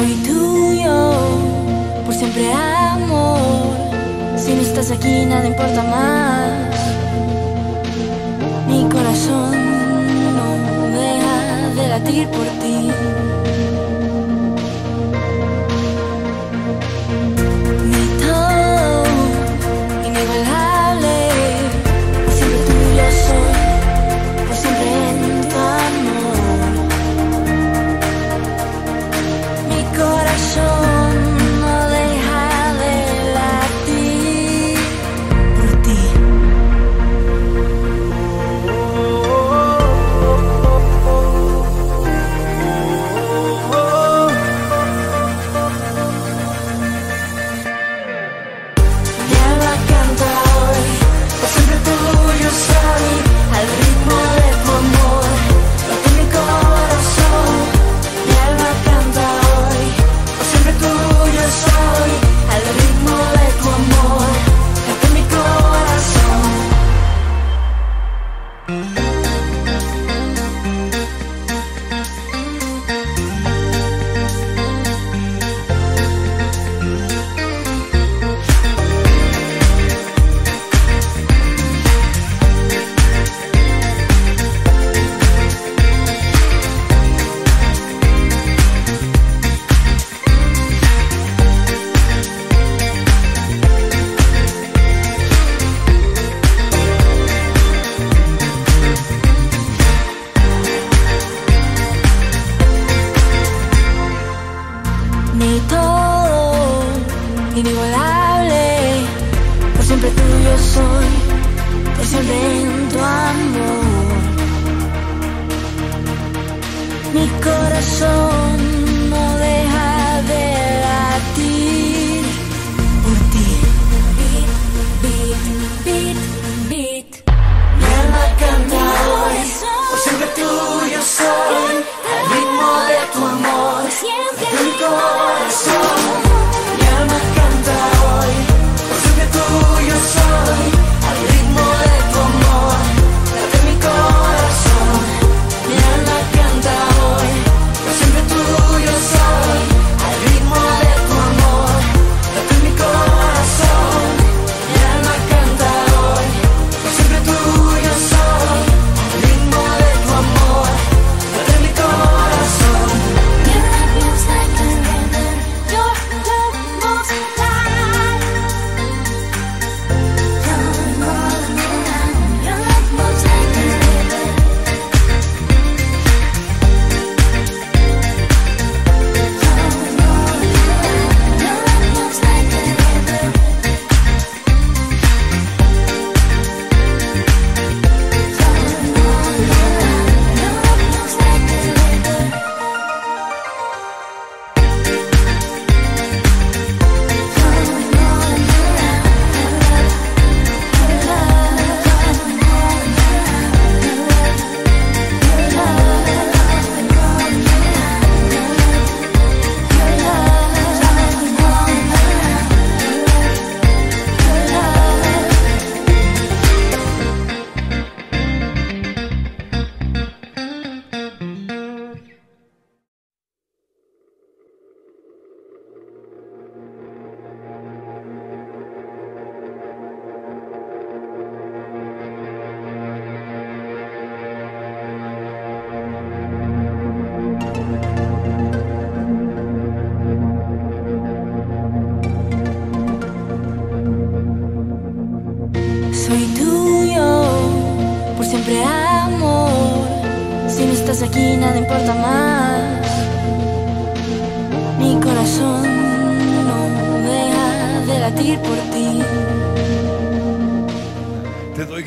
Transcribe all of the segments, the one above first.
soy tuyo, por siempre amor. Si no estás aquí nada importa más. Mi corazón no deja de latir por ti.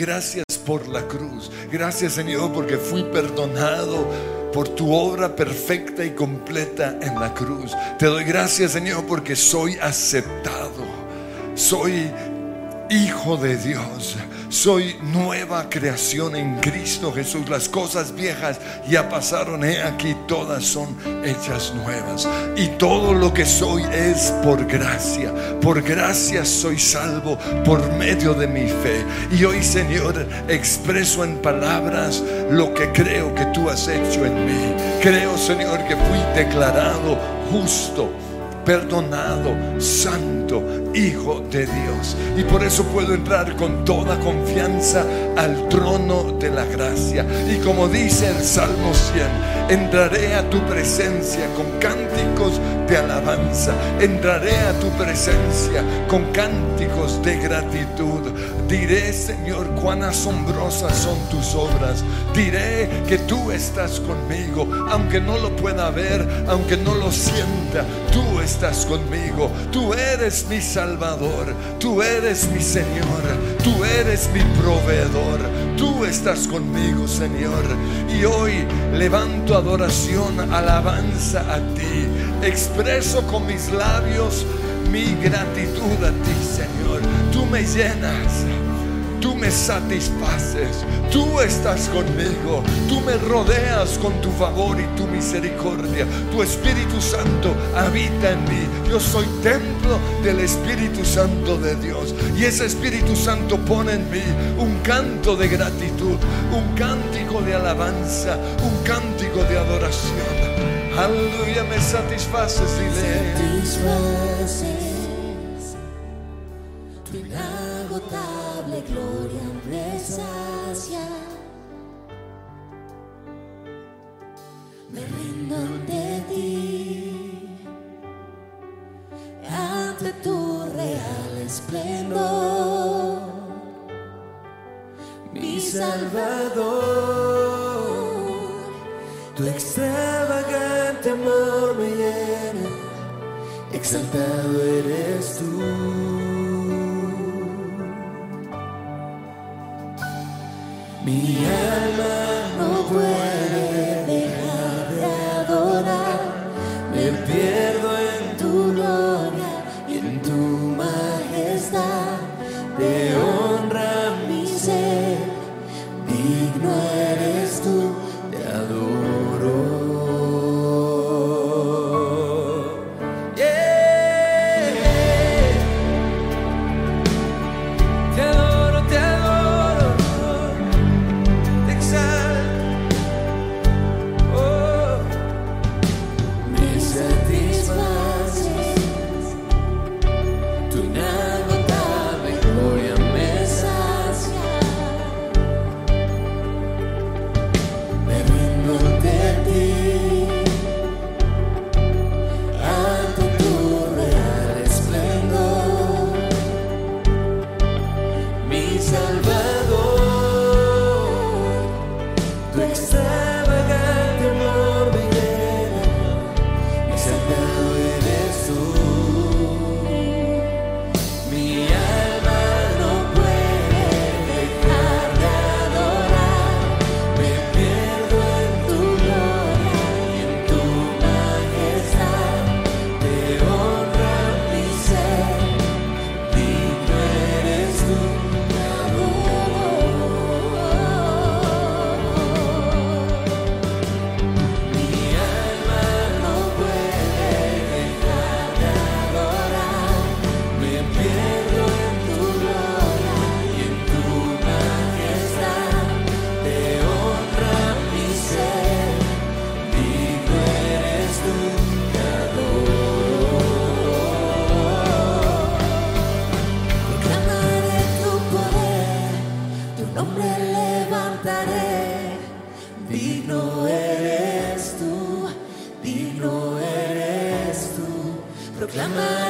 Gracias por la cruz. Gracias Señor porque fui perdonado por tu obra perfecta y completa en la cruz. Te doy gracias Señor porque soy aceptado. Soy hijo de Dios. Soy nueva creación en Cristo Jesús. Las cosas viejas ya pasaron. He aquí todas son hechas nuevas. Y todo lo que soy es por gracia. Por gracia soy salvo por medio de mi fe. Y hoy Señor expreso en palabras lo que creo que tú has hecho en mí. Creo Señor que fui declarado justo perdonado, santo, hijo de Dios. Y por eso puedo entrar con toda confianza al trono de la gracia. Y como dice el Salmo 100, entraré a tu presencia con cánticos de alabanza. Entraré a tu presencia con cánticos de gratitud. Diré, Señor, cuán asombrosas son tus obras. Diré que tú estás conmigo, aunque no lo pueda ver, aunque no lo sienta, tú estás conmigo. Tú mi Salvador, tú eres mi Señor, tú eres mi proveedor. Tú estás conmigo, Señor. Y hoy levanto adoración, alabanza a ti. Expreso con mis labios mi gratitud a ti, Señor. Tú me llenas. Tú me satisfaces, tú estás conmigo, tú me rodeas con tu favor y tu misericordia. Tu Espíritu Santo habita en mí. Yo soy templo del Espíritu Santo de Dios. Y ese Espíritu Santo pone en mí un canto de gratitud, un cántico de alabanza, un cántico de adoración. Aleluya, me satisfaces, dile. Satisfaces Salvador. Tu extravagante amor me llena exaltado eres tú. Mi alma no puede Proclamaré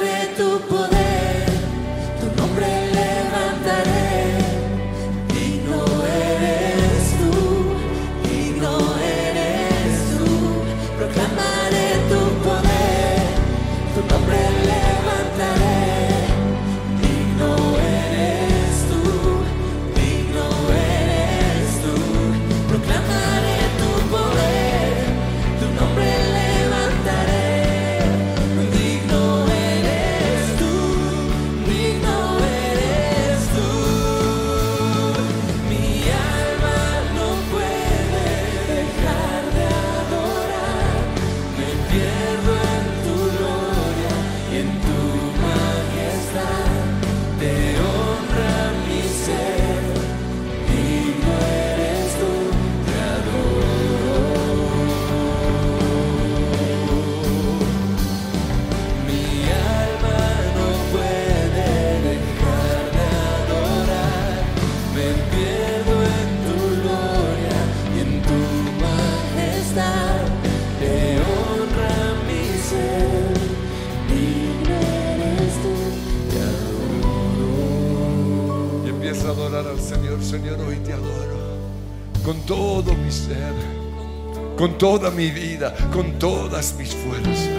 con toda mi vida, con todas mis fuerzas.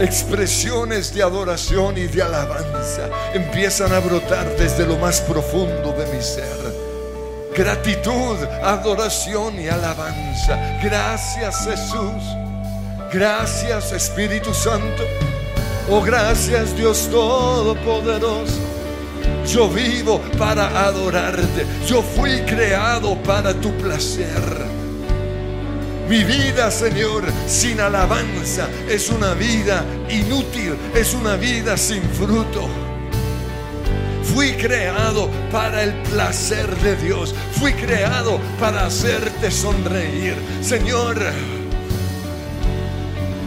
Expresiones de adoración y de alabanza empiezan a brotar desde lo más profundo de mi ser. Gratitud, adoración y alabanza. Gracias Jesús. Gracias Espíritu Santo. Oh, gracias Dios Todopoderoso. Yo vivo para adorarte. Yo fui creado para tu placer. Mi vida, Señor, sin alabanza es una vida inútil, es una vida sin fruto. Fui creado para el placer de Dios. Fui creado para hacerte sonreír. Señor,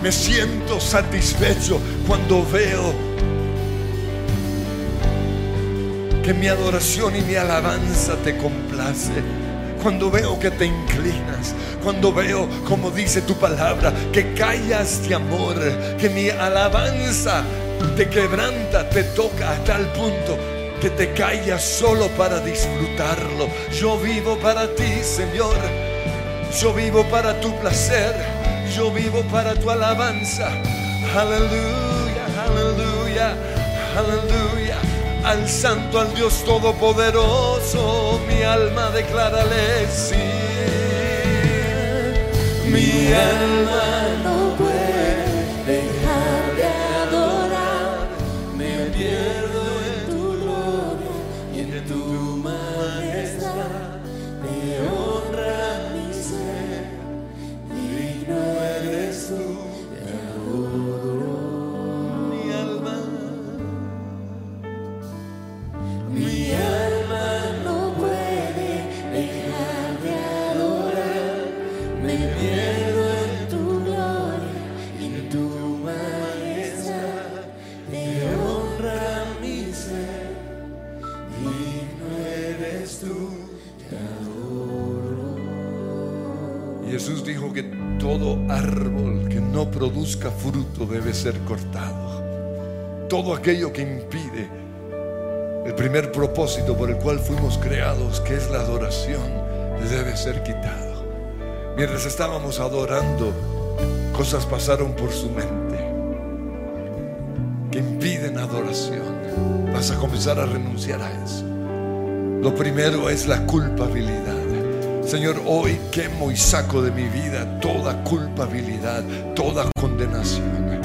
me siento satisfecho cuando veo que mi adoración y mi alabanza te complace. Cuando veo que te inclinas, cuando veo, como dice tu palabra, que callas de amor, que mi alabanza te quebranta, te toca a tal punto que te callas solo para disfrutarlo. Yo vivo para ti, Señor. Yo vivo para tu placer. Yo vivo para tu alabanza. aleluya, aleluya, aleluya. Al santo, al Dios todopoderoso, mi alma declárale sí. Mi alma produzca fruto debe ser cortado. Todo aquello que impide el primer propósito por el cual fuimos creados, que es la adoración, debe ser quitado. Mientras estábamos adorando, cosas pasaron por su mente que impiden adoración. Vas a comenzar a renunciar a eso. Lo primero es la culpabilidad. Señor, hoy quemo y saco de mi vida toda culpabilidad, toda condenación.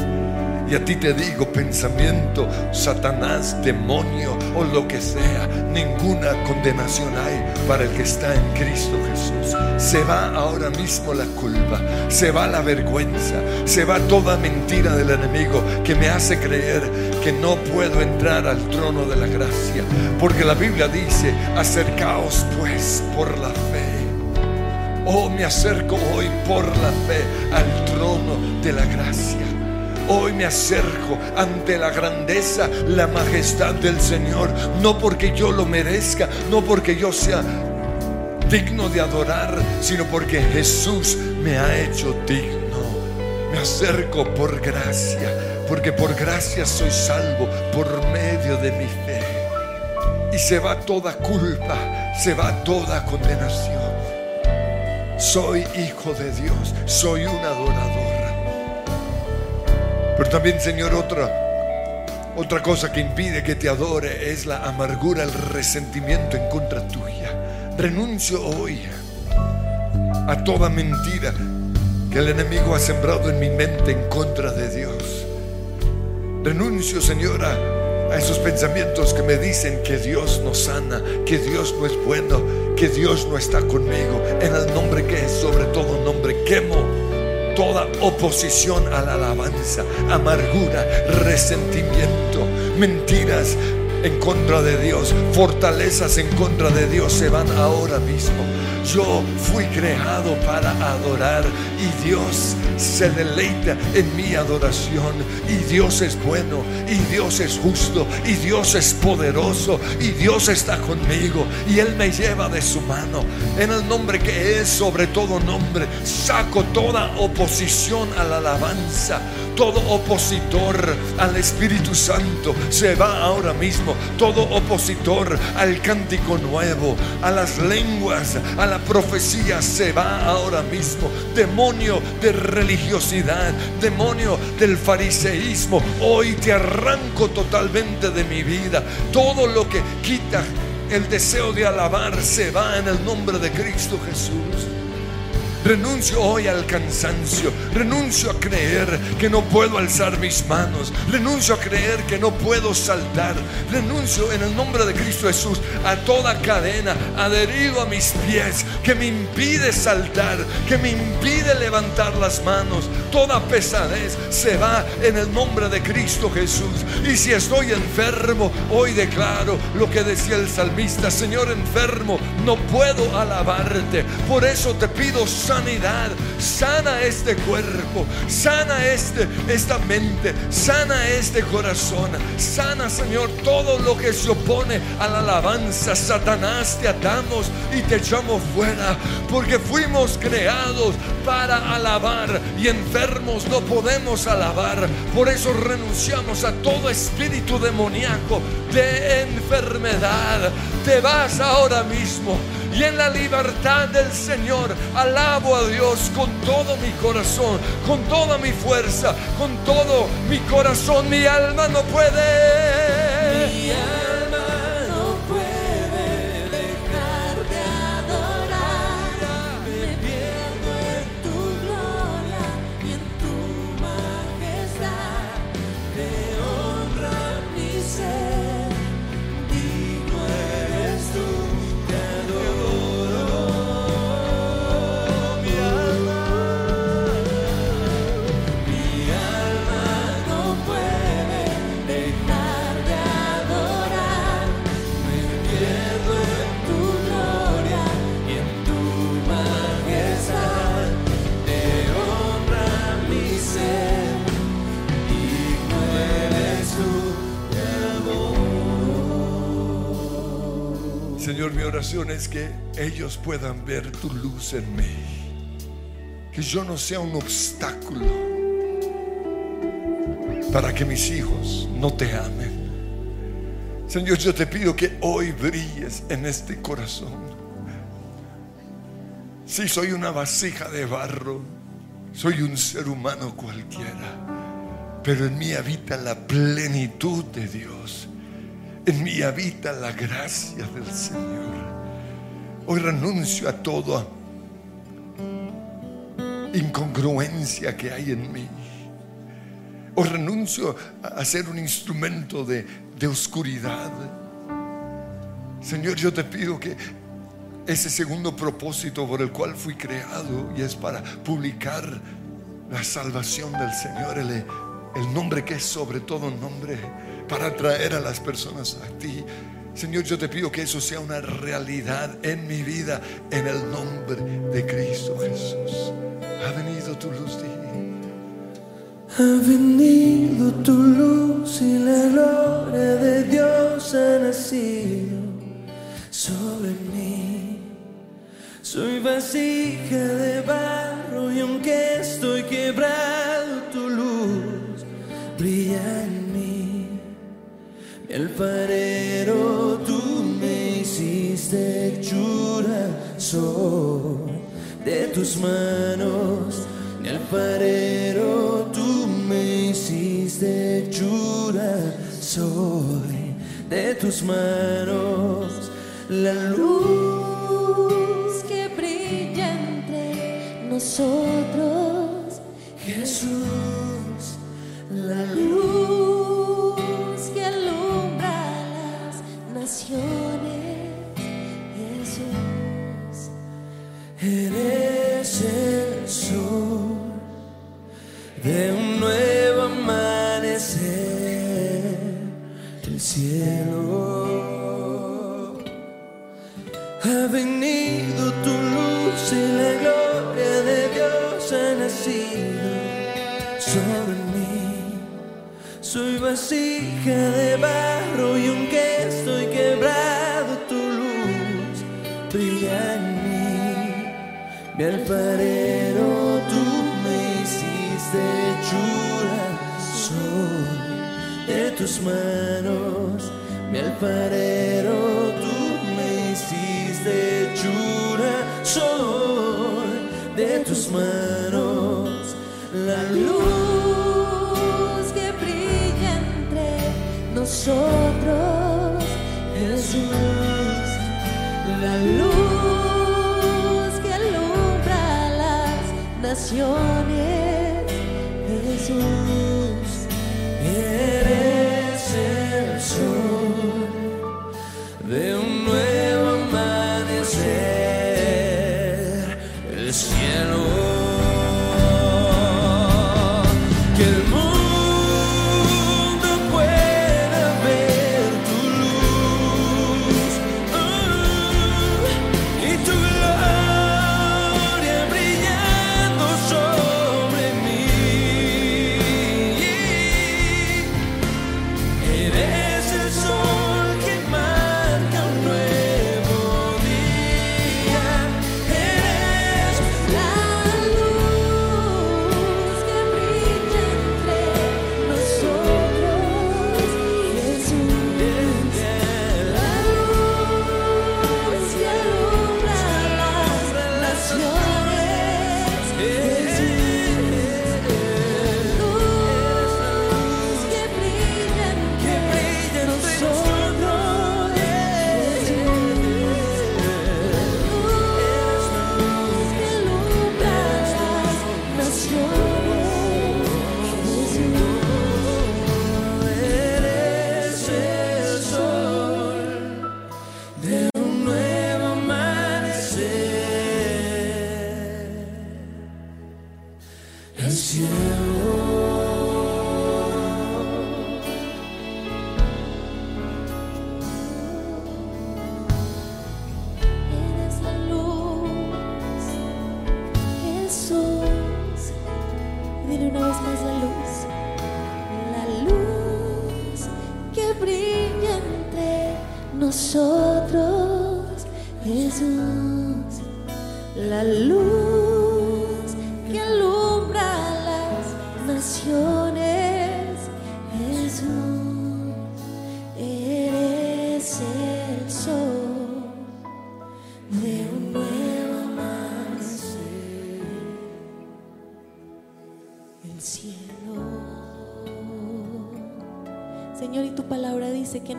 Y a ti te digo, pensamiento, Satanás, demonio o lo que sea, ninguna condenación hay para el que está en Cristo Jesús. Se va ahora mismo la culpa, se va la vergüenza, se va toda mentira del enemigo que me hace creer que no puedo entrar al trono de la gracia. Porque la Biblia dice, acercaos pues por la fe. Oh, me acerco hoy por la fe al trono de la gracia. Hoy me acerco ante la grandeza, la majestad del Señor, no porque yo lo merezca, no porque yo sea digno de adorar, sino porque Jesús me ha hecho digno. Me acerco por gracia, porque por gracia soy salvo por medio de mi fe. Y se va toda culpa, se va toda condenación. Soy hijo de Dios, soy un adorador. Pero también, Señor, otra, otra cosa que impide que te adore es la amargura, el resentimiento en contra tuya. Renuncio hoy a toda mentira que el enemigo ha sembrado en mi mente en contra de Dios. Renuncio, Señora, a esos pensamientos que me dicen que Dios no sana, que Dios no es bueno, que Dios no está conmigo. En el nombre que es sobre todo nombre, quemo toda oposición a la alabanza, amargura, resentimiento, mentiras en contra de Dios, fortalezas en contra de Dios se van ahora mismo. Yo fui creado para adorar y Dios se deleita en mi adoración y Dios es bueno y Dios es justo y Dios es poderoso y Dios está conmigo y Él me lleva de su mano. En el nombre que es sobre todo nombre, saco toda oposición a la alabanza, todo opositor al Espíritu Santo se va ahora mismo, todo opositor al cántico nuevo, a las lenguas, a la profecía se va ahora mismo. Demonio de religiosidad, demonio del fariseísmo, hoy te arranco totalmente de mi vida. Todo lo que quita el deseo de alabar se va en el nombre de Cristo Jesús. Renuncio hoy al cansancio. Renuncio a creer que no puedo alzar mis manos. Renuncio a creer que no puedo saltar. Renuncio en el nombre de Cristo Jesús a toda cadena adherido a mis pies que me impide saltar, que me impide levantar las manos. Toda pesadez se va en el nombre de Cristo Jesús. Y si estoy enfermo, hoy declaro lo que decía el salmista, Señor enfermo, no puedo alabarte. Por eso te pido sanidad. Sana este cuerpo, sana este, esta mente, sana este corazón. Sana, Señor, todo lo que se opone a la alabanza. Satanás, te atamos y te echamos fuera, porque fuimos creados para alabar y enfermos no podemos alabar. Por eso renunciamos a todo espíritu demoníaco de enfermedad. Te vas ahora mismo y en la libertad del Señor alabo a Dios con todo mi corazón, con toda mi fuerza, con todo mi corazón. Mi alma no puede. Señor, mi oración es que ellos puedan ver tu luz en mí. Que yo no sea un obstáculo para que mis hijos no te amen. Señor, yo te pido que hoy brilles en este corazón. Si soy una vasija de barro, soy un ser humano cualquiera, pero en mí habita la plenitud de Dios. En mí habita la gracia del Señor. Hoy renuncio a toda incongruencia que hay en mí. Hoy renuncio a ser un instrumento de, de oscuridad. Señor, yo te pido que ese segundo propósito por el cual fui creado y es para publicar la salvación del Señor, el, el nombre que es sobre todo nombre, para atraer a las personas a ti. Señor, yo te pido que eso sea una realidad en mi vida, en el nombre de Cristo Jesús. Ha venido tu luz, di. Ha venido tu luz y la gloria de Dios ha nacido sobre mí. Soy vasija de barro y aunque estoy quebrado, tu luz brilla en. Mi alfarero, tú me hiciste hechura, soy de tus manos. Mi alfarero, tú me hiciste hechura, soy de tus manos. La luz que brilla entre nosotros, Jesús, la luz venido tu luz y la gloria de Dios ha nacido Soy vasija de barro y aunque estoy quebrado, tu luz brilla en mí. Mi alfarero, tú me hiciste hechura, soy de tus manos. Mi alfarero, tú me hiciste hechura, soy de tus manos. La luz nosotros, Jesús. La luz que alumbra las naciones, Jesús.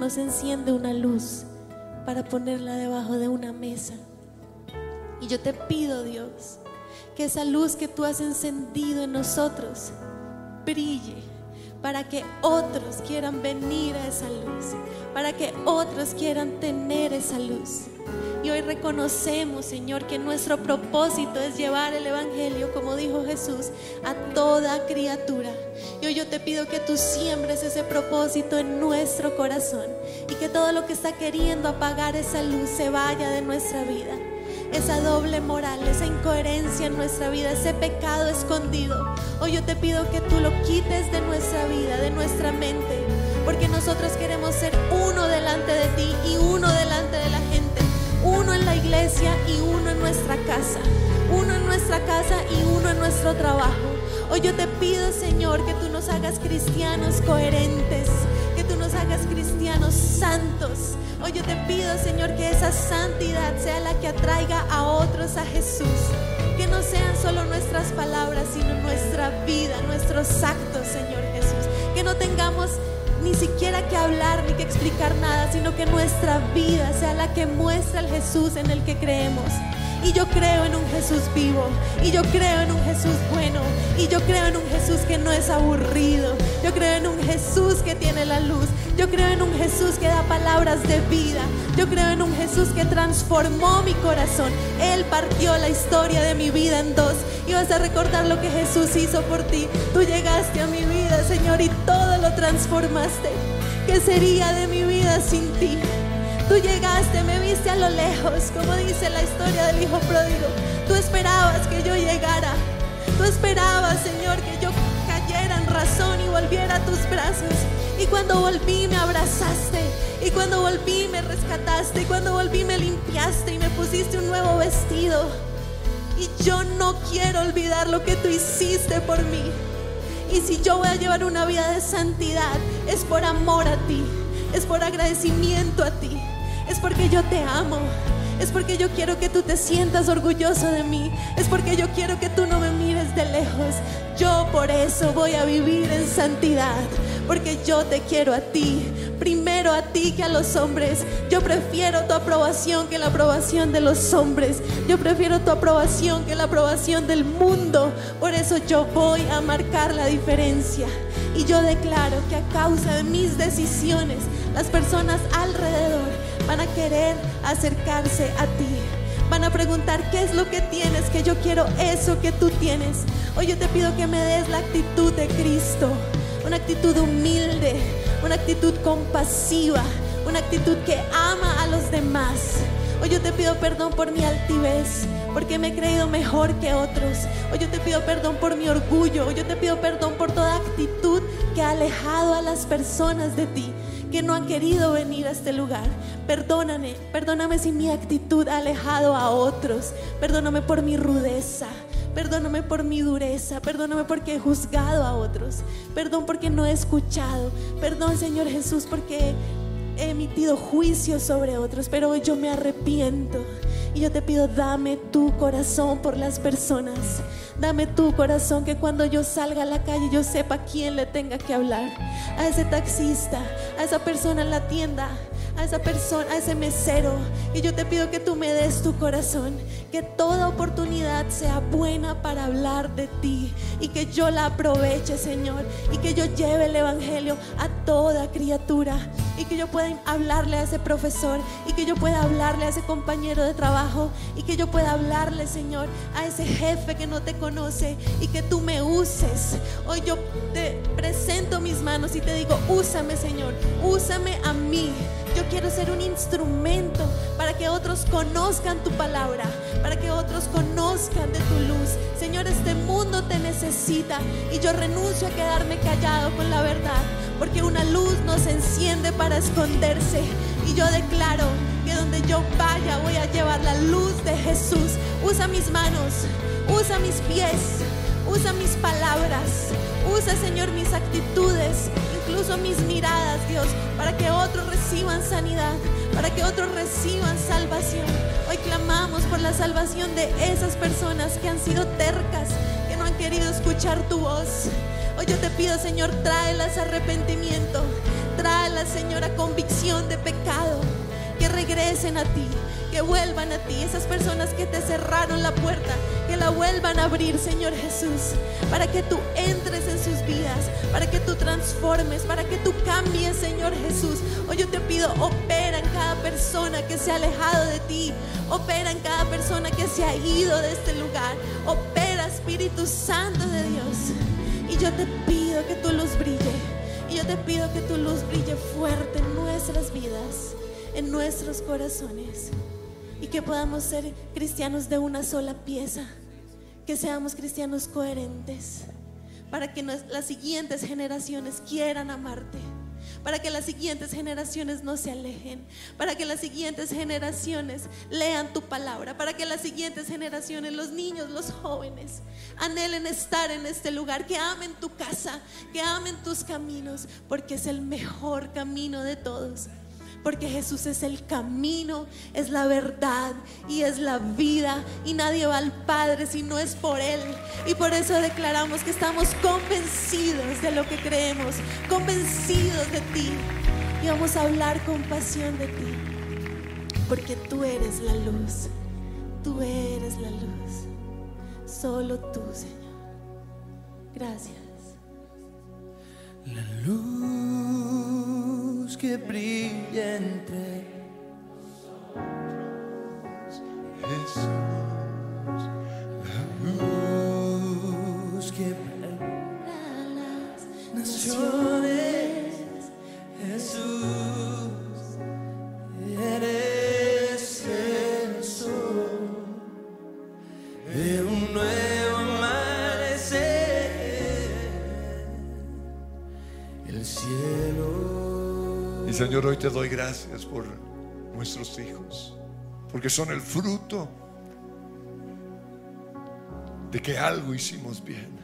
Que nos enciende una luz para ponerla debajo de una mesa. Y yo te pido, Dios, que esa luz que tú has encendido en nosotros brille para que otros quieran venir a esa luz, para que otros quieran tener esa luz. Y hoy reconocemos, Señor, que nuestro propósito es llevar el Evangelio, como dijo Jesús, a toda criatura. Y hoy yo te pido que tú siembres ese propósito en nuestro corazón y que todo lo que está queriendo apagar esa luz se vaya de nuestra vida. Esa doble moral, esa incoherencia en nuestra vida, ese pecado escondido. Hoy yo te pido que tú lo quites de nuestra vida, de nuestra mente, porque nosotros queremos ser uno delante de ti y uno delante de la gente uno en la iglesia y uno en nuestra casa, uno en nuestra casa y uno en nuestro trabajo. Hoy yo te pido, Señor, que tú nos hagas cristianos coherentes, que tú nos hagas cristianos santos. Hoy yo te pido, Señor, que esa santidad sea la que atraiga a otros a Jesús. Que no sean solo nuestras palabras, sino nuestra vida, nuestros actos, Señor Jesús. Que no tengamos ni siquiera que hablar ni que explicar nada, sino que nuestra vida sea la que muestra el Jesús en el que creemos. Y yo creo en un Jesús vivo, y yo creo en un Jesús bueno, y yo creo en un Jesús que no es aburrido, yo creo en un Jesús que tiene la luz, yo creo en un Jesús que da palabras de vida, yo creo en un Jesús que transformó mi corazón, Él partió la historia de mi vida en dos, y vas a recordar lo que Jesús hizo por ti, tú llegaste a mi vida, Señor, y todo lo transformaste, ¿qué sería de mi vida sin ti? Tú llegaste, me viste a lo lejos, como dice la historia del hijo pródigo. Tú esperabas que yo llegara. Tú esperabas, Señor, que yo cayera en razón y volviera a tus brazos. Y cuando volví me abrazaste. Y cuando volví me rescataste. Y cuando volví me limpiaste y me pusiste un nuevo vestido. Y yo no quiero olvidar lo que tú hiciste por mí. Y si yo voy a llevar una vida de santidad, es por amor a ti. Es por agradecimiento a ti es porque yo te amo. Es porque yo quiero que tú te sientas orgulloso de mí. Es porque yo quiero que tú no me mires de lejos. Yo por eso voy a vivir en santidad. Porque yo te quiero a ti. Primero a ti que a los hombres. Yo prefiero tu aprobación que la aprobación de los hombres. Yo prefiero tu aprobación que la aprobación del mundo. Por eso yo voy a marcar la diferencia. Y yo declaro que a causa de mis decisiones, las personas alrededor van a querer acercarse a ti. Van a preguntar qué es lo que tienes, que yo quiero eso que tú tienes. Hoy yo te pido que me des la actitud de Cristo, una actitud humilde, una actitud compasiva, una actitud que ama a los demás. Hoy yo te pido perdón por mi altivez, porque me he creído mejor que otros. Hoy yo te pido perdón por mi orgullo. Hoy yo te pido perdón por toda actitud que ha alejado a las personas de ti que no han querido venir a este lugar. Perdóname, perdóname si mi actitud ha alejado a otros. Perdóname por mi rudeza. Perdóname por mi dureza, perdóname porque he juzgado a otros, perdón porque no he escuchado, perdón Señor Jesús porque he emitido juicios sobre otros, pero hoy yo me arrepiento y yo te pido, dame tu corazón por las personas, dame tu corazón que cuando yo salga a la calle yo sepa quién le tenga que hablar, a ese taxista, a esa persona en la tienda, a esa persona, a ese mesero. Y yo te pido que tú me des tu corazón, que toda oportunidad sea buena para hablar de ti. Y que yo la aproveche, Señor, y que yo lleve el Evangelio a toda criatura y que yo pueda hablarle a ese profesor y que yo pueda hablarle a ese compañero de trabajo y que yo pueda hablarle, Señor, a ese jefe que no te conoce y que tú me uses. Hoy yo te presento mis manos y te digo, úsame, Señor, úsame a mí. Yo quiero ser un instrumento para que otros conozcan tu palabra, para que otros conozcan de tu luz. Señor, este mundo te necesita y yo renuncio a quedarme callado con la verdad, porque una luz nos enciende para esconderse. Y Y yo declaro que donde yo vaya voy a llevar la luz de Jesús. Usa mis manos, usa mis pies, usa mis palabras, usa Señor mis actitudes, incluso mis miradas, Dios, para que otros reciban sanidad, para que otros reciban salvación. Hoy clamamos por la salvación de esas personas que han sido tercas, que no han querido escuchar tu voz. Hoy yo te pido, Señor, tráelas arrepentimiento, tráelas, Señor, a convicción de pecado, que regresen a ti, que vuelvan a ti. Esas personas que te cerraron la puerta, que la vuelvan a abrir, Señor Jesús, para que tú entres en sus vidas, para que tú transformes, para que tú cambies, Señor Jesús. Hoy yo te pido, opera en cada persona que se ha alejado de ti, opera en cada persona que se ha ido de este lugar, opera Espíritu Santo de Dios. Y yo te pido que tu luz brille. Y yo te pido que tu luz brille fuerte en nuestras vidas, en nuestros corazones. Y que podamos ser cristianos de una sola pieza. Que seamos cristianos coherentes. Para que las siguientes generaciones quieran amarte. Para que las siguientes generaciones no se alejen. Para que las siguientes generaciones lean tu palabra. Para que las siguientes generaciones, los niños, los jóvenes, anhelen estar en este lugar. Que amen tu casa. Que amen tus caminos. Porque es el mejor camino de todos. Porque Jesús es el camino, es la verdad y es la vida. Y nadie va al Padre si no es por Él. Y por eso declaramos que estamos convencidos de lo que creemos, convencidos de ti. Y vamos a hablar con pasión de ti. Porque tú eres la luz. Tú eres la luz. Solo tú, Señor. Gracias. La luz que brilla entre Jesús. luz que naciones Señor, hoy te doy gracias por nuestros hijos, porque son el fruto de que algo hicimos bien.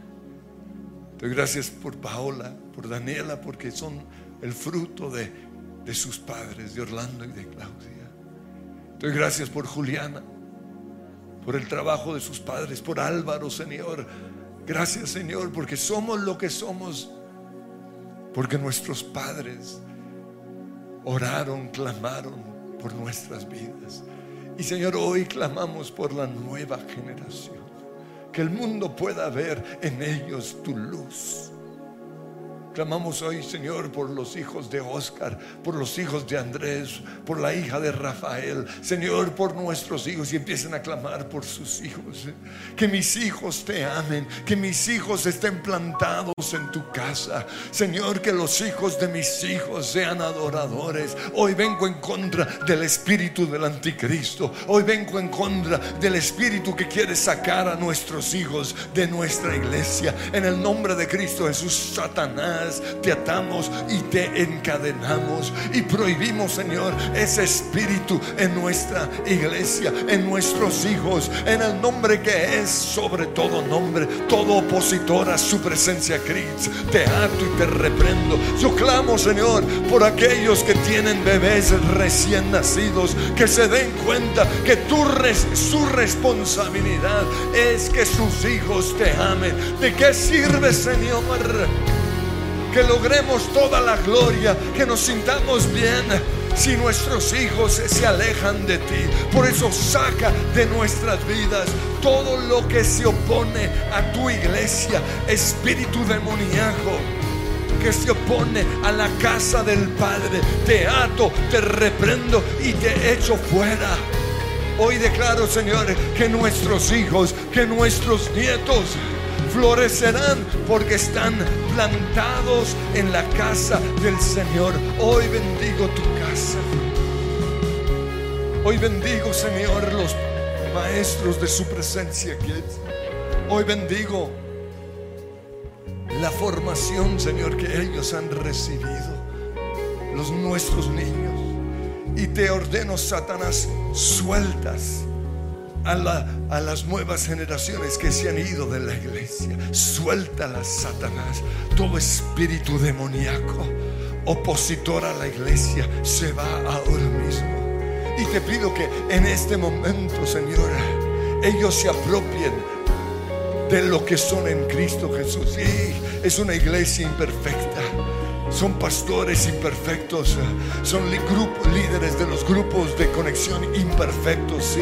Te doy gracias por Paola, por Daniela, porque son el fruto de, de sus padres, de Orlando y de Claudia. Te doy gracias por Juliana, por el trabajo de sus padres, por Álvaro, Señor. Gracias, Señor, porque somos lo que somos, porque nuestros padres oraron, clamaron por nuestras vidas. Y Señor, hoy clamamos por la nueva generación. Que el mundo pueda ver en ellos tu luz. Clamamos hoy, Señor, por los hijos de Oscar, por los hijos de Andrés, por la hija de Rafael. Señor, por nuestros hijos y empiecen a clamar por sus hijos. Que mis hijos te amen, que mis hijos estén plantados en tu casa. Señor, que los hijos de mis hijos sean adoradores. Hoy vengo en contra del espíritu del anticristo. Hoy vengo en contra del espíritu que quiere sacar a nuestros hijos de nuestra iglesia. En el nombre de Cristo Jesús, Satanás, te atamos y te encadenamos y prohibimos, Señor, ese espíritu en nuestra iglesia, en nuestros hijos, en el nombre que es sobre todo nombre, todo opositor a su presencia, Cristo. Te ato y te reprendo. Yo clamo, Señor, por aquellos que tienen bebés recién nacidos, que se den cuenta que tu res- su responsabilidad es que sus hijos te amen. ¿De qué sirve, Señor? Que logremos toda la gloria, que nos sintamos bien. Si nuestros hijos se alejan de ti, por eso saca de nuestras vidas todo lo que se opone a tu iglesia, espíritu demoníaco que se opone a la casa del Padre. Te ato, te reprendo y te echo fuera. Hoy declaro, Señor, que nuestros hijos, que nuestros nietos florecerán porque están plantados en la casa del Señor. Hoy bendigo tu casa. Hoy bendigo, Señor, los maestros de su presencia. Hoy bendigo la formación, Señor, que ellos han recibido, los nuestros niños. Y te ordeno, Satanás, sueltas a, la- a las nuevas generaciones que se han ido de la iglesia. Suéltalas, Satanás. Todo espíritu demoníaco, opositor a la iglesia, se va ahora mismo. Y te pido que en este momento, Señor, ellos se apropien de lo que son en Cristo Jesús. Sí, es una iglesia imperfecta. Son pastores imperfectos. Son grupo- líderes de los grupos de conexión imperfectos. Sí.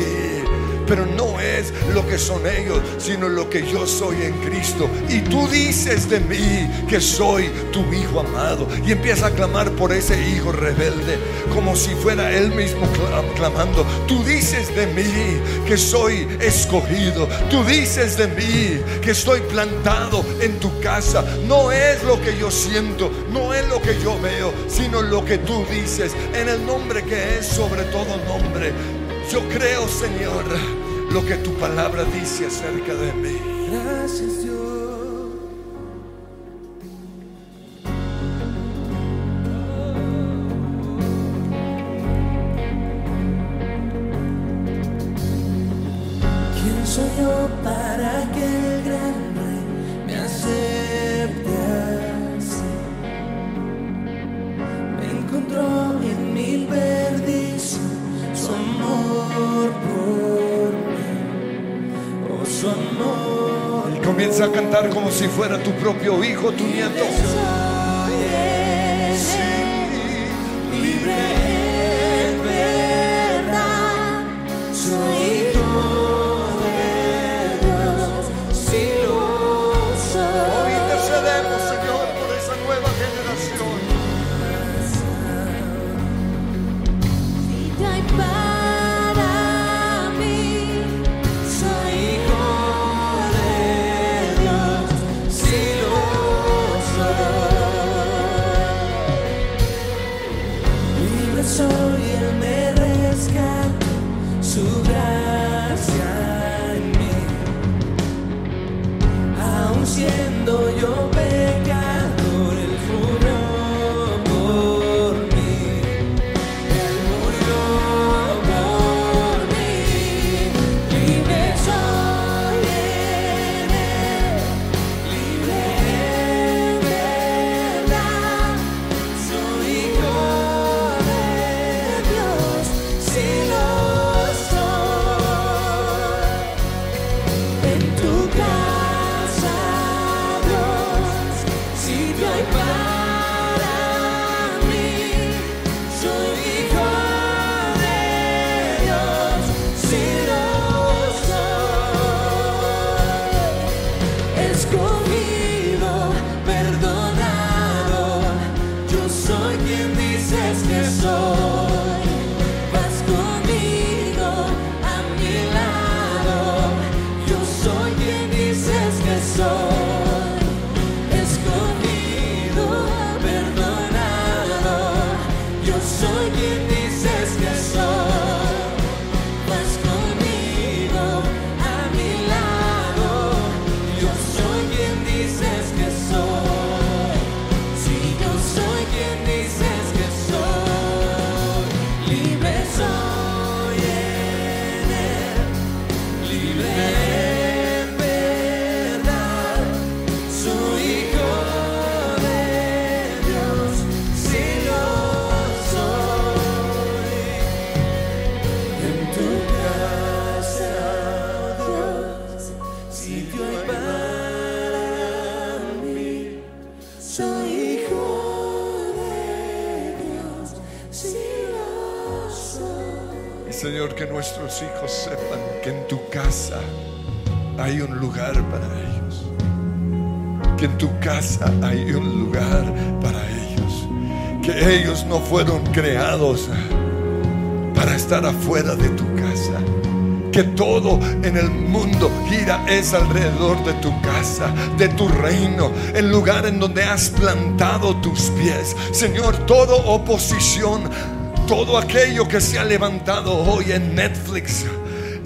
Pero no es lo que son ellos, sino lo que yo soy en Cristo. Y tú dices de mí que soy tu hijo amado. Y empieza a clamar por ese hijo rebelde, como si fuera él mismo clam- clamando. Tú dices de mí que soy escogido. Tú dices de mí que estoy plantado en tu casa. No es lo que yo siento, no es lo que yo veo, sino lo que tú dices en el nombre que es sobre todo nombre. Yo creo, Señor, lo que tu palabra dice acerca de mí. Gracias Dios. En tu que en tu casa hay un lugar para ellos. Que en tu casa hay un lugar para ellos. Que ellos no fueron creados para estar afuera de tu casa. Que todo en el mundo gira es alrededor de tu casa, de tu reino, el lugar en donde has plantado tus pies. Señor, toda oposición, todo aquello que se ha levantado hoy en Netflix,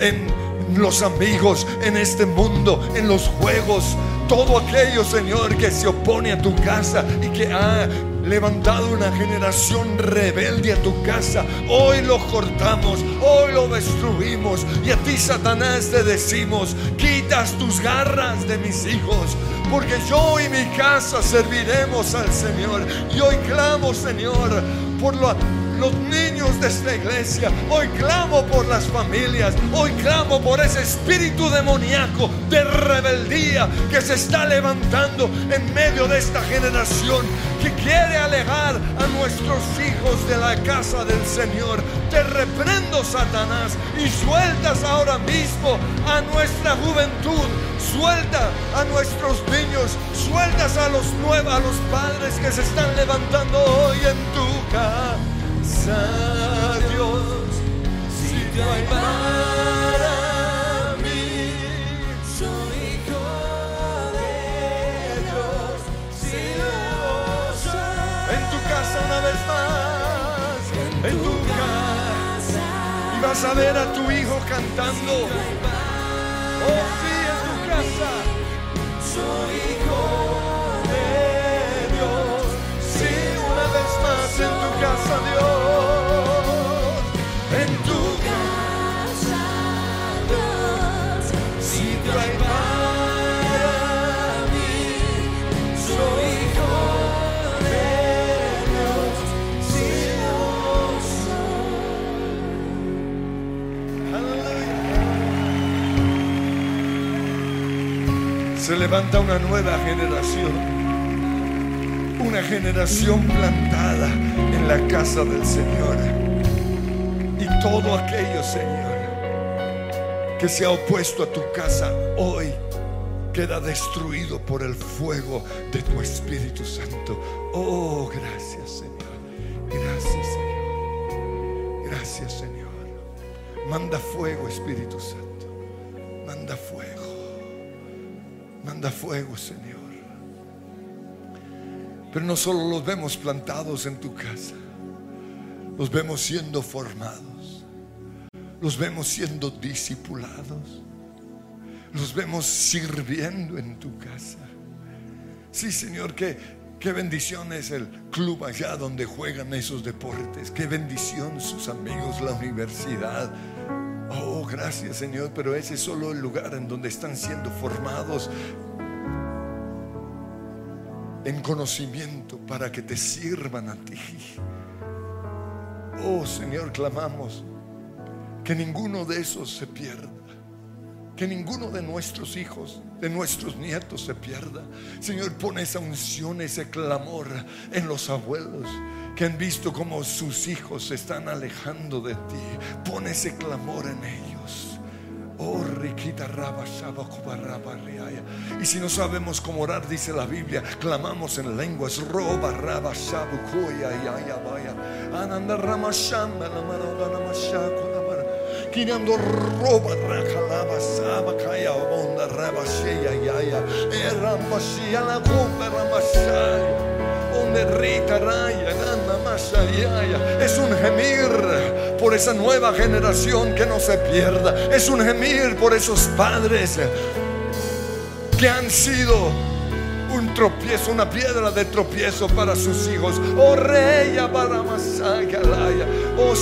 en los amigos, en este mundo, en los juegos, todo aquello, Señor, que se opone a tu casa y que ha levantado una generación rebelde a tu casa. Hoy lo cortamos, hoy lo destruimos. Y a ti, Satanás, te decimos, quitas tus garras de mis hijos. Porque yo y mi casa serviremos al Señor. Y hoy clamo, Señor, por lo los niños de esta iglesia. Hoy clamo por las familias. Hoy clamo por ese espíritu demoníaco de rebeldía que se está levantando en medio de esta generación que quiere alejar a nuestros hijos de la casa del Señor. Te reprendo, Satanás, y sueltas ahora mismo a nuestra juventud. Suelta a nuestros niños, sueltas a los nuevos, a los padres que se están levantando hoy en tu casa. Dios, sitio hay para mí. Soy hijo de Dios, si soy. En tu casa una vez más, en tu casa. Y vas a ver a tu hijo cantando. Oh, sí, en tu casa. Soy hijo de Dios. Sí, una vez más en tu casa, Dios. Se levanta una nueva generación. Una generación plantada en la casa del Señor. Y todo aquello, Señor, que se ha opuesto a tu casa hoy queda destruido por el fuego de tu Espíritu Santo. Oh, gracias, Señor. Gracias, Señor. Gracias, Señor. Manda fuego, Espíritu Santo. Manda fuego. Manda fuego, Señor. Pero no solo los vemos plantados en tu casa, los vemos siendo formados, los vemos siendo discipulados, los vemos sirviendo en tu casa. Sí, Señor, qué, qué bendición es el club allá donde juegan esos deportes, qué bendición sus amigos, la universidad. Gracias Señor, pero ese es solo el lugar en donde están siendo formados en conocimiento para que te sirvan a ti. Oh Señor, clamamos que ninguno de esos se pierda. Que ninguno de nuestros hijos, de nuestros nietos se pierda. Señor, pon esa unción, ese clamor en los abuelos que han visto cómo sus hijos se están alejando de ti. Pon ese clamor en ellos. Oh, riquita raba. Y si no sabemos cómo orar, dice la Biblia, clamamos en lenguas. Roba, raba, shabu, kuya, ya, ya, vaya. Ananda, rama, shamba, la. Kinando roba, raja, lava, saba, kaya, onda, raba, sheya, ya, ya. E ramba, shia, la gumba, rama, shaya. Donde rita, raya, masayaya. Es un gemir por esa nueva generación que no se pierda. Es un gemir por esos padres que han sido un tropiezo, una piedra de tropiezo para sus hijos. Oh baramasagalaya, oh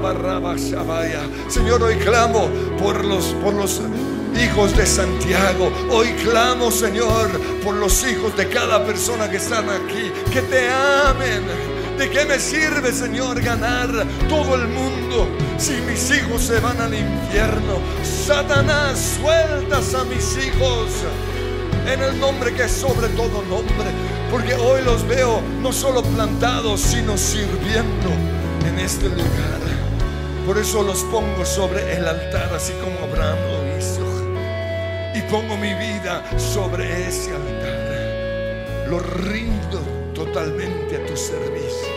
barrabashabaya. Señor, hoy clamo por los, por los hijos de Santiago. Hoy clamo, Señor, por los hijos de cada persona que están aquí, que te amen. ¿De qué me sirve, Señor, ganar todo el mundo si mis hijos se van al infierno? Satanás, sueltas a mis hijos en el nombre que es sobre todo nombre, porque hoy los veo no solo plantados, sino sirviendo en este lugar. Por eso los pongo sobre el altar, así como Abraham lo hizo. Y pongo mi vida sobre ese altar. Lo rindo totalmente a tu servicio.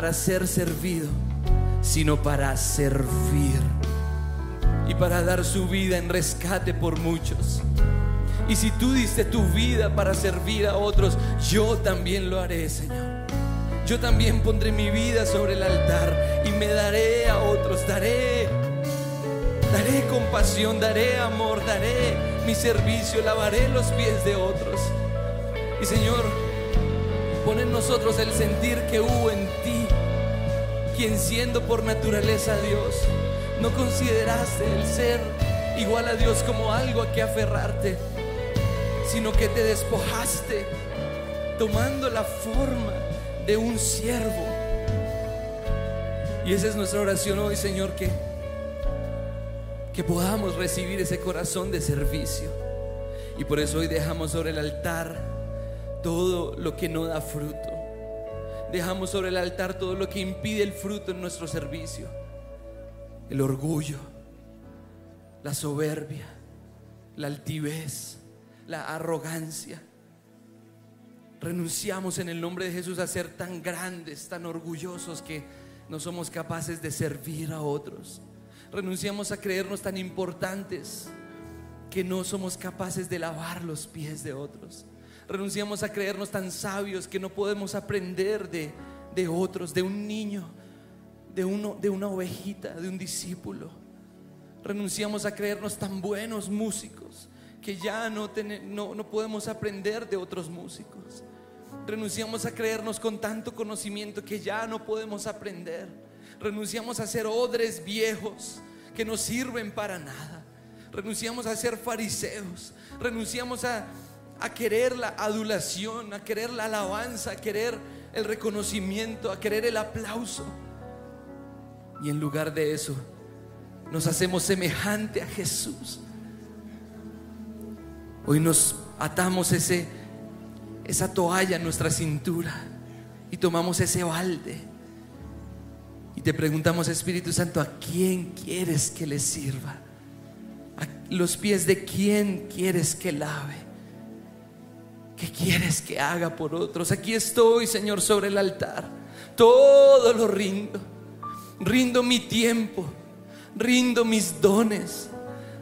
Para ser servido, sino para servir y para dar su vida en rescate por muchos. Y si tú diste tu vida para servir a otros, yo también lo haré, Señor. Yo también pondré mi vida sobre el altar y me daré a otros, daré, daré compasión, daré amor, daré mi servicio, lavaré los pies de otros. Y Señor, pon en nosotros el sentir que hubo en ti, quien siendo por naturaleza Dios, no consideraste el ser igual a Dios como algo a que aferrarte, sino que te despojaste tomando la forma de un siervo. Y esa es nuestra oración hoy, Señor, que, que podamos recibir ese corazón de servicio. Y por eso hoy dejamos sobre el altar todo lo que no da fruto. Dejamos sobre el altar todo lo que impide el fruto en nuestro servicio. El orgullo, la soberbia, la altivez, la arrogancia. Renunciamos en el nombre de Jesús a ser tan grandes, tan orgullosos que no somos capaces de servir a otros. Renunciamos a creernos tan importantes que no somos capaces de lavar los pies de otros. Renunciamos a creernos tan sabios que no podemos aprender de, de otros, de un niño, de, uno, de una ovejita, de un discípulo. Renunciamos a creernos tan buenos músicos que ya no, no, no podemos aprender de otros músicos. Renunciamos a creernos con tanto conocimiento que ya no podemos aprender. Renunciamos a ser odres viejos que no sirven para nada. Renunciamos a ser fariseos. Renunciamos a a querer la adulación, a querer la alabanza, a querer el reconocimiento, a querer el aplauso. Y en lugar de eso, nos hacemos semejante a Jesús. Hoy nos atamos ese, esa toalla en nuestra cintura y tomamos ese balde y te preguntamos, Espíritu Santo, ¿a quién quieres que le sirva? ¿A los pies de quién quieres que lave? ¿Qué quieres que haga por otros? Aquí estoy, Señor, sobre el altar. Todo lo rindo. Rindo mi tiempo. Rindo mis dones.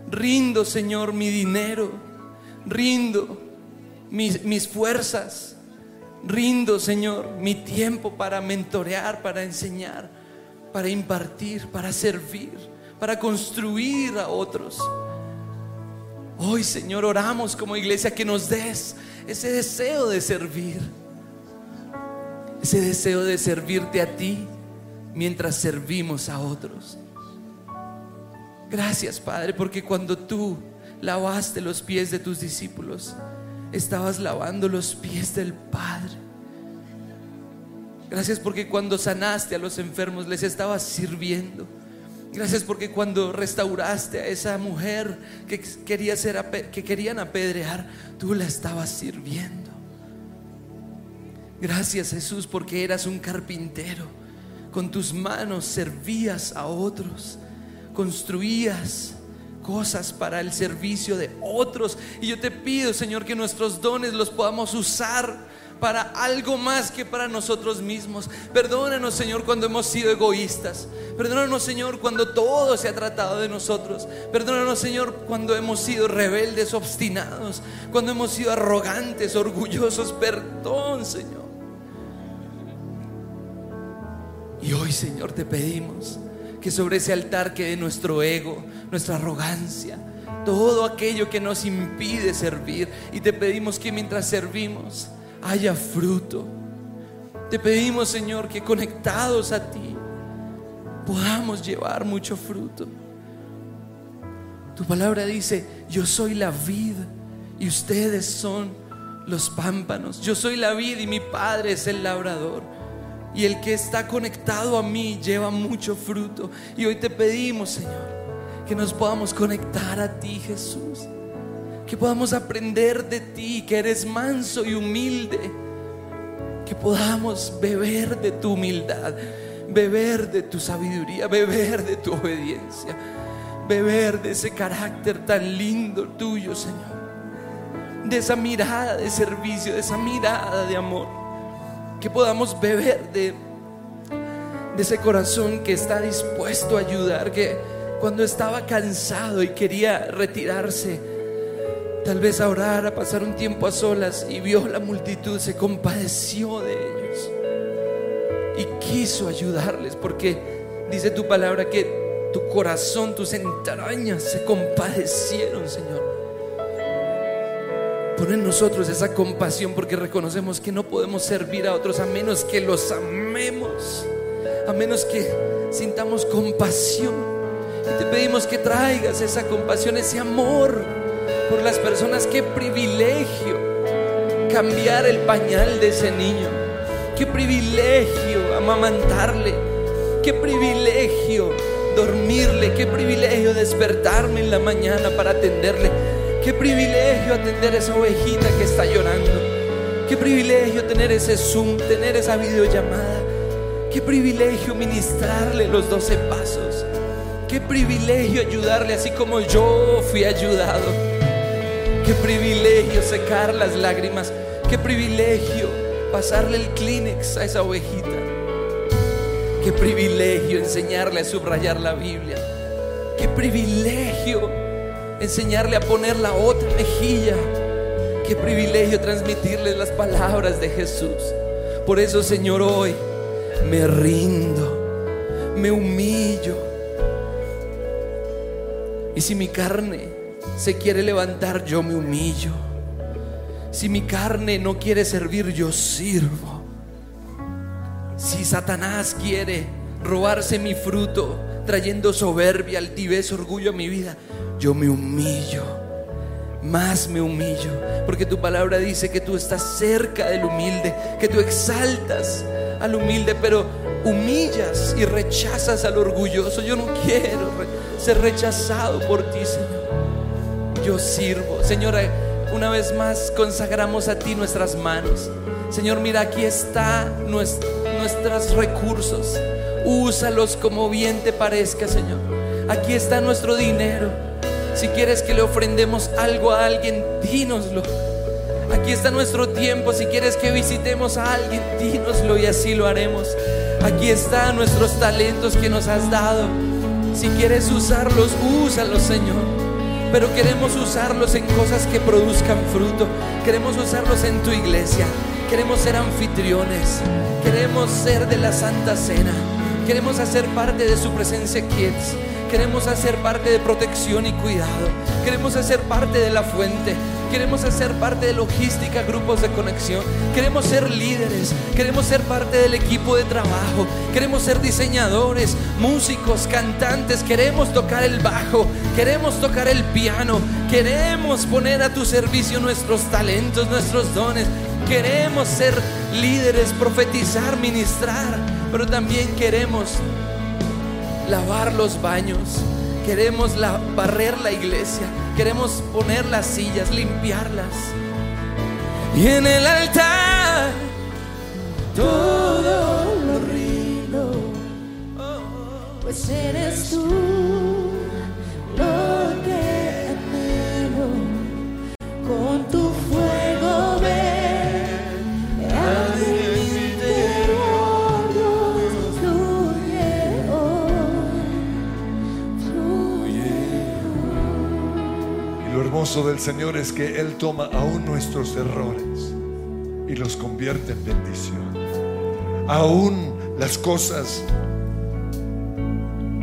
Rindo, Señor, mi dinero. Rindo mis, mis fuerzas. Rindo, Señor, mi tiempo para mentorear, para enseñar, para impartir, para servir, para construir a otros. Hoy, Señor, oramos como iglesia que nos des ese deseo de servir, ese deseo de servirte a ti mientras servimos a otros. Gracias, Padre, porque cuando tú lavaste los pies de tus discípulos, estabas lavando los pies del Padre. Gracias porque cuando sanaste a los enfermos les estabas sirviendo. Gracias porque cuando restauraste a esa mujer que, quería ser, que querían apedrear, tú la estabas sirviendo. Gracias Jesús porque eras un carpintero. Con tus manos servías a otros, construías cosas para el servicio de otros. Y yo te pido, Señor, que nuestros dones los podamos usar para algo más que para nosotros mismos. Perdónanos, Señor, cuando hemos sido egoístas. Perdónanos, Señor, cuando todo se ha tratado de nosotros. Perdónanos, Señor, cuando hemos sido rebeldes, obstinados, cuando hemos sido arrogantes, orgullosos. Perdón, Señor. Y hoy, Señor, te pedimos que sobre ese altar quede nuestro ego, nuestra arrogancia, todo aquello que nos impide servir. Y te pedimos que mientras servimos, haya fruto. Te pedimos, Señor, que conectados a ti podamos llevar mucho fruto. Tu palabra dice, yo soy la vid y ustedes son los pámpanos. Yo soy la vid y mi Padre es el labrador. Y el que está conectado a mí lleva mucho fruto. Y hoy te pedimos, Señor, que nos podamos conectar a ti, Jesús que podamos aprender de ti, que eres manso y humilde, que podamos beber de tu humildad, beber de tu sabiduría, beber de tu obediencia, beber de ese carácter tan lindo tuyo, Señor, de esa mirada de servicio, de esa mirada de amor. que podamos beber de, ese corazón que está dispuesto a ayudar, que cuando estaba cansado y quería retirarse, tal vez a orar, a pasar un tiempo a solas y vio la multitud, se compadeció de ellos y quiso ayudarles, porque dice tu palabra que tu corazón, tus entrañas se compadecieron, Señor. Pon en nosotros esa compasión porque reconocemos que no podemos servir a otros a menos que los amemos, a menos que sintamos compasión. Y te pedimos que traigas esa compasión, ese amor por las personas. Qué privilegio cambiar el pañal de ese niño. Qué privilegio amamantarle. Qué privilegio dormirle. Qué privilegio despertarme en la mañana para atenderle. Qué privilegio atender a esa ovejita que está llorando. Qué privilegio tener ese Zoom, tener esa videollamada. Qué privilegio ministrarle los doce pasos. Qué privilegio ayudarle así como yo fui ayudado. Qué privilegio secar las lágrimas. Qué privilegio pasarle el Kleenex a esa ovejita. Qué privilegio enseñarle a subrayar la Biblia. Qué privilegio enseñarle a poner la otra mejilla. Qué privilegio transmitirle las palabras de Jesús. Por eso, Señor, hoy me rindo, me humillo. Y si mi carne se quiere levantar, yo me humillo. Si mi carne no quiere servir, yo sirvo. Si Satanás quiere robarse mi fruto, trayendo soberbia, altivez, orgullo a mi vida, yo me humillo. Más me humillo, porque tu palabra dice que tú estás cerca del humilde, que tú exaltas al humilde, pero humillas y rechazas al orgulloso. Yo no quiero ser rechazado por ti, Señor. Yo sirvo. Señor, una vez más consagramos a ti nuestras manos. Señor, mira, aquí están nuestros recursos. Úsalos como bien te parezca, Señor. Aquí está nuestro dinero. Si quieres que le ofrendemos algo a alguien, dínoslo. Aquí está nuestro tiempo. Si quieres que visitemos a alguien, dínoslo y así lo haremos. Aquí están nuestros talentos que nos has dado. Si quieres usarlos, úsalos, Señor. Pero queremos usarlos en cosas que produzcan fruto. Queremos usarlos en tu iglesia. Queremos ser anfitriones. Queremos ser de la Santa Cena. Queremos hacer parte de su presencia Kids. Queremos hacer parte de protección y cuidado. Queremos hacer parte de la fuente. Queremos hacer parte de logística, grupos de conexión. Queremos ser líderes. Queremos ser parte del equipo de trabajo. Queremos ser diseñadores, músicos, cantantes. Queremos tocar el bajo. Queremos tocar el piano. Queremos poner a tu servicio nuestros talentos, nuestros dones. Queremos ser líderes, profetizar, ministrar. Pero también queremos lavar los baños, queremos barrer la iglesia, queremos poner las sillas, limpiarlas. Y en el altar todo lo rindo, Pues eres tú del Señor es que Él toma aún nuestros errores y los convierte en bendición. Aún las cosas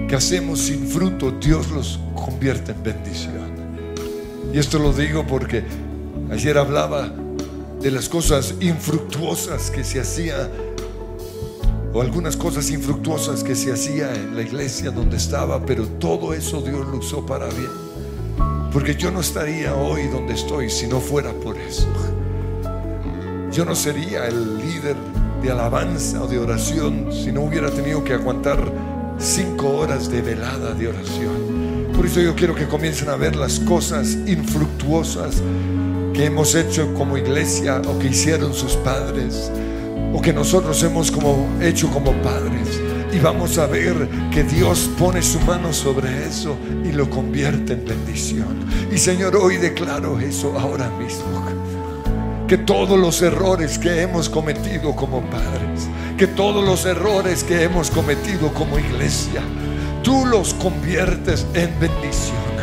que hacemos sin fruto, Dios los convierte en bendición. Y esto lo digo porque ayer hablaba de las cosas infructuosas que se hacía o algunas cosas infructuosas que se hacía en la iglesia donde estaba, pero todo eso Dios lo usó para bien. Porque yo no estaría hoy donde estoy si no fuera por eso. Yo no sería el líder de alabanza o de oración si no hubiera tenido que aguantar cinco horas de velada de oración. Por eso yo quiero que comiencen a ver las cosas infructuosas que hemos hecho como iglesia o que hicieron sus padres o que nosotros hemos como hecho como padres y vamos a ver que Dios pone su mano sobre eso y lo convierte en bendición. Y Señor, hoy declaro eso ahora mismo. que todos los errores que hemos cometido como padres, que todos los errores que hemos cometido como iglesia, tú los conviertes en bendición.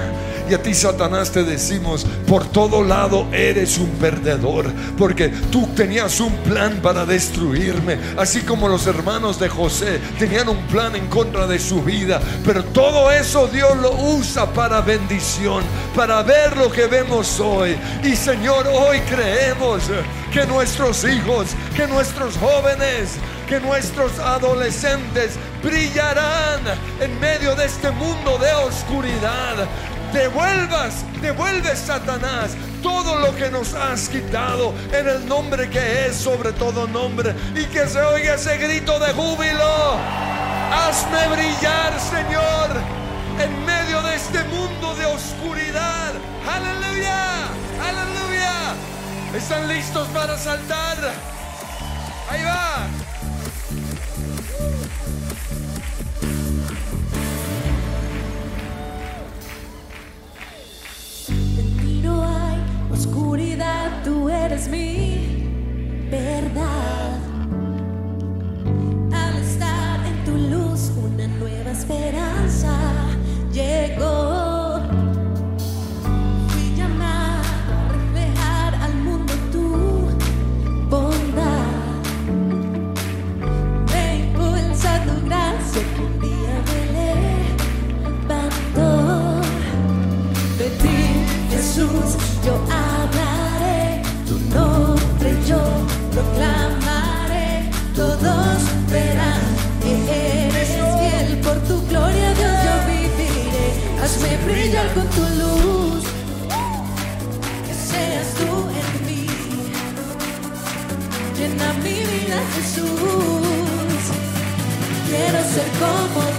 Y a ti, Satanás, te decimos, por todo lado eres un perdedor, porque tú tenías un plan para destruirme, así como los hermanos de José tenían un plan en contra de su vida, pero todo eso Dios lo usa para bendición, para ver lo que vemos hoy. Y Señor, hoy creemos que nuestros hijos, que nuestros jóvenes, que nuestros adolescentes brillarán en medio de este mundo de oscuridad devuelvas, devuelves Satanás todo lo que nos has quitado en el nombre que es sobre todo nombre y que se oiga ese grito de júbilo. Hazme brillar, Señor, en medio de este mundo de oscuridad. Aleluya, aleluya. ¿Están listos para saltar? Ahí va. Tú eres mi verdad. Al estar en tu luz, una nueva esperanza llegó. Fui llamado a reflejar al mundo tu bondad. Me impulsa tu gracia un día me levantó. De ti, Jesús, yo hablaré, proclamaré, todos verán que eres fiel, por tu gloria Dios yo viviré, hazme brillar con tu luz, que seas tú en mí, llena mi vida Jesús, quiero ser como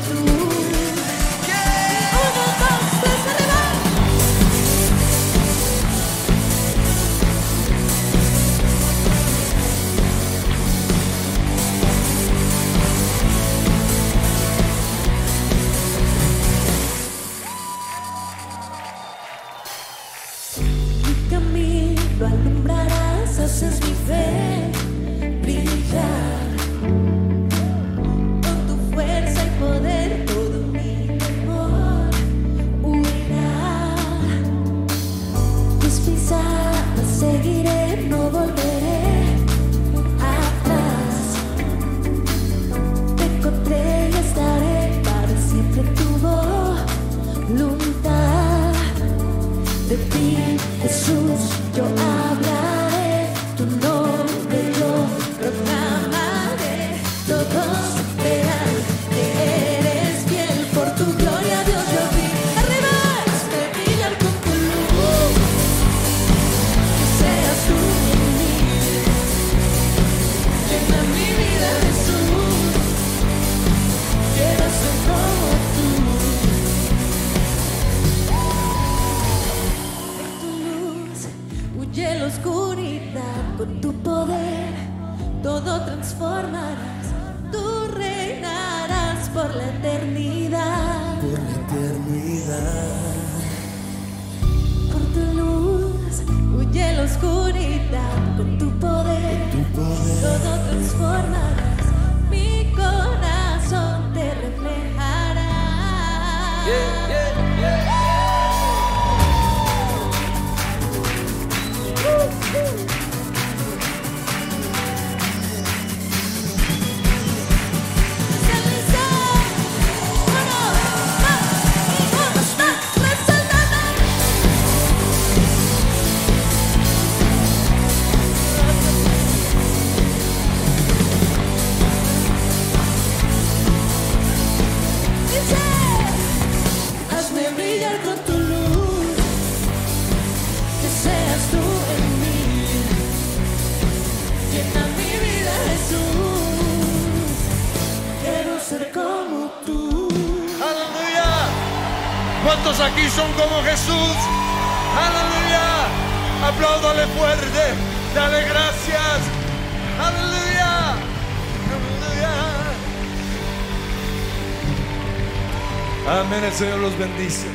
el Señor los bendice.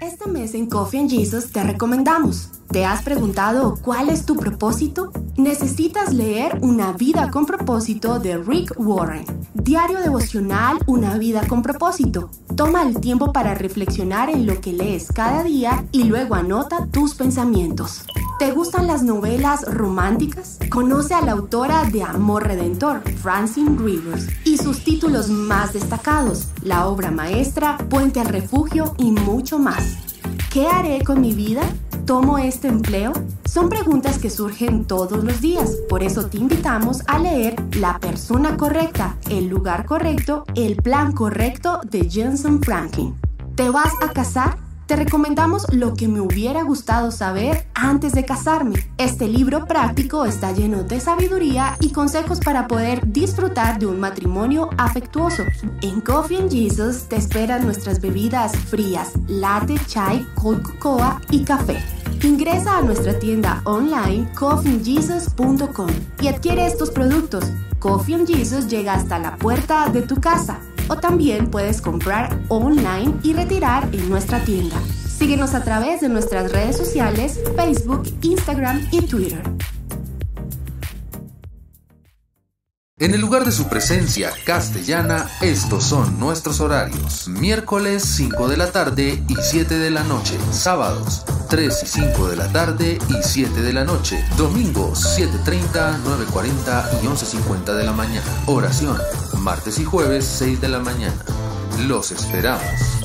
Este mes en Coffee and Jesus te recomendamos. ¿Te has preguntado cuál es tu propósito? Necesitas leer Una vida con propósito de Rick Warren. Diario devocional Una vida con propósito. Toma el tiempo para reflexionar en lo que lees cada día y luego anota tus pensamientos. ¿Te gustan las novelas románticas? Conoce a la autora de Amor Redentor, Francine Rivers, y sus títulos más destacados, la obra maestra, Puente al Refugio y mucho más. ¿Qué haré con mi vida? ¿Tomo este empleo? Son preguntas que surgen todos los días, por eso te invitamos a leer La persona correcta, el lugar correcto, el plan correcto de Jensen Franklin. ¿Te vas a casar? Te recomendamos lo que me hubiera gustado saber antes de casarme. Este libro práctico está lleno de sabiduría y consejos para poder disfrutar de un matrimonio afectuoso. En Coffee and Jesus te esperan nuestras bebidas frías, latte, chai, cold cocoa y café. Ingresa a nuestra tienda online coffeeandjesus.com y adquiere estos productos. Coffee and Jesus llega hasta la puerta de tu casa o también puedes comprar online y retirar en nuestra tienda. Síguenos a través de nuestras redes sociales, Facebook, Instagram y Twitter. En el lugar de su presencia castellana, estos son nuestros horarios. Miércoles 5 de la tarde y 7 de la noche. Sábados 3 y 5 de la tarde y 7 de la noche. Domingos 7.30, 9.40 y 11.50 de la mañana. Oración. Martes y jueves 6 de la mañana. Los esperamos.